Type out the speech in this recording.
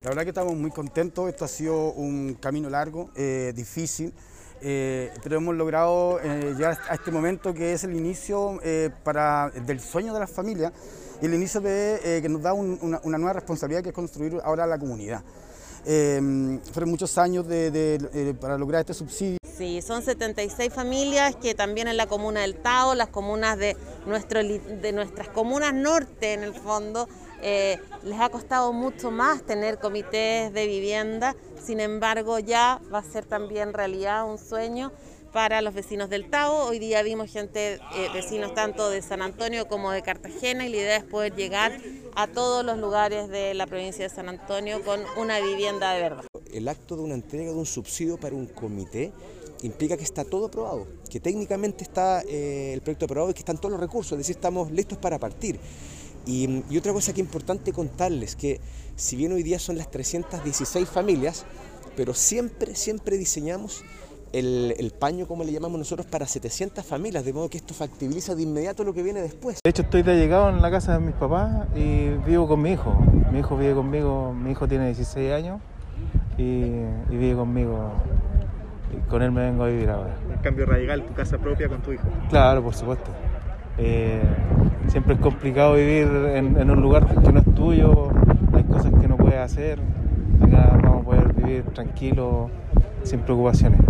La verdad que estamos muy contentos, esto ha sido un camino largo, eh, difícil, eh, pero hemos logrado eh, llegar a este momento que es el inicio para, del sueño de las familias y el inicio de, que nos da una, nueva responsabilidad que es construir ahora la comunidad. fueron muchos años para lograr este subsidio. Sí, son 76 familias que también en la comuna del Tao, las comunas de, de nuestras comunas norte en el fondo, eh, les ha costado mucho más tener comités de vivienda, sin embargo ya va a ser también realidad un sueño para los vecinos del Tao. Hoy día vimos gente, eh, vecinos tanto de San Antonio como de Cartagena y la idea es poder llegar a todos los lugares de la provincia de San Antonio con una vivienda de verdad. El acto de una entrega de un subsidio para un comité implica que está todo aprobado, que técnicamente está eh, el proyecto aprobado y que están todos los recursos, es decir, estamos listos para partir. Y, otra cosa que es importante contarles, que si bien hoy día son las 316 familias, pero siempre, siempre diseñamos el, paño, como le llamamos nosotros, para 700 familias, de modo que esto factibiliza de inmediato lo que viene después. De hecho, estoy de llegado en la casa de mis papás y vivo con mi hijo. Mi hijo vive conmigo, mi hijo tiene 16 años y, y vive conmigo con él me vengo a vivir ahora. Un cambio radical, tu casa propia con tu hijo. Claro, por supuesto. Eh, siempre es complicado vivir en, un lugar que no es tuyo, hay cosas que no puedes hacer. Acá vamos a poder vivir tranquilos, sin preocupaciones.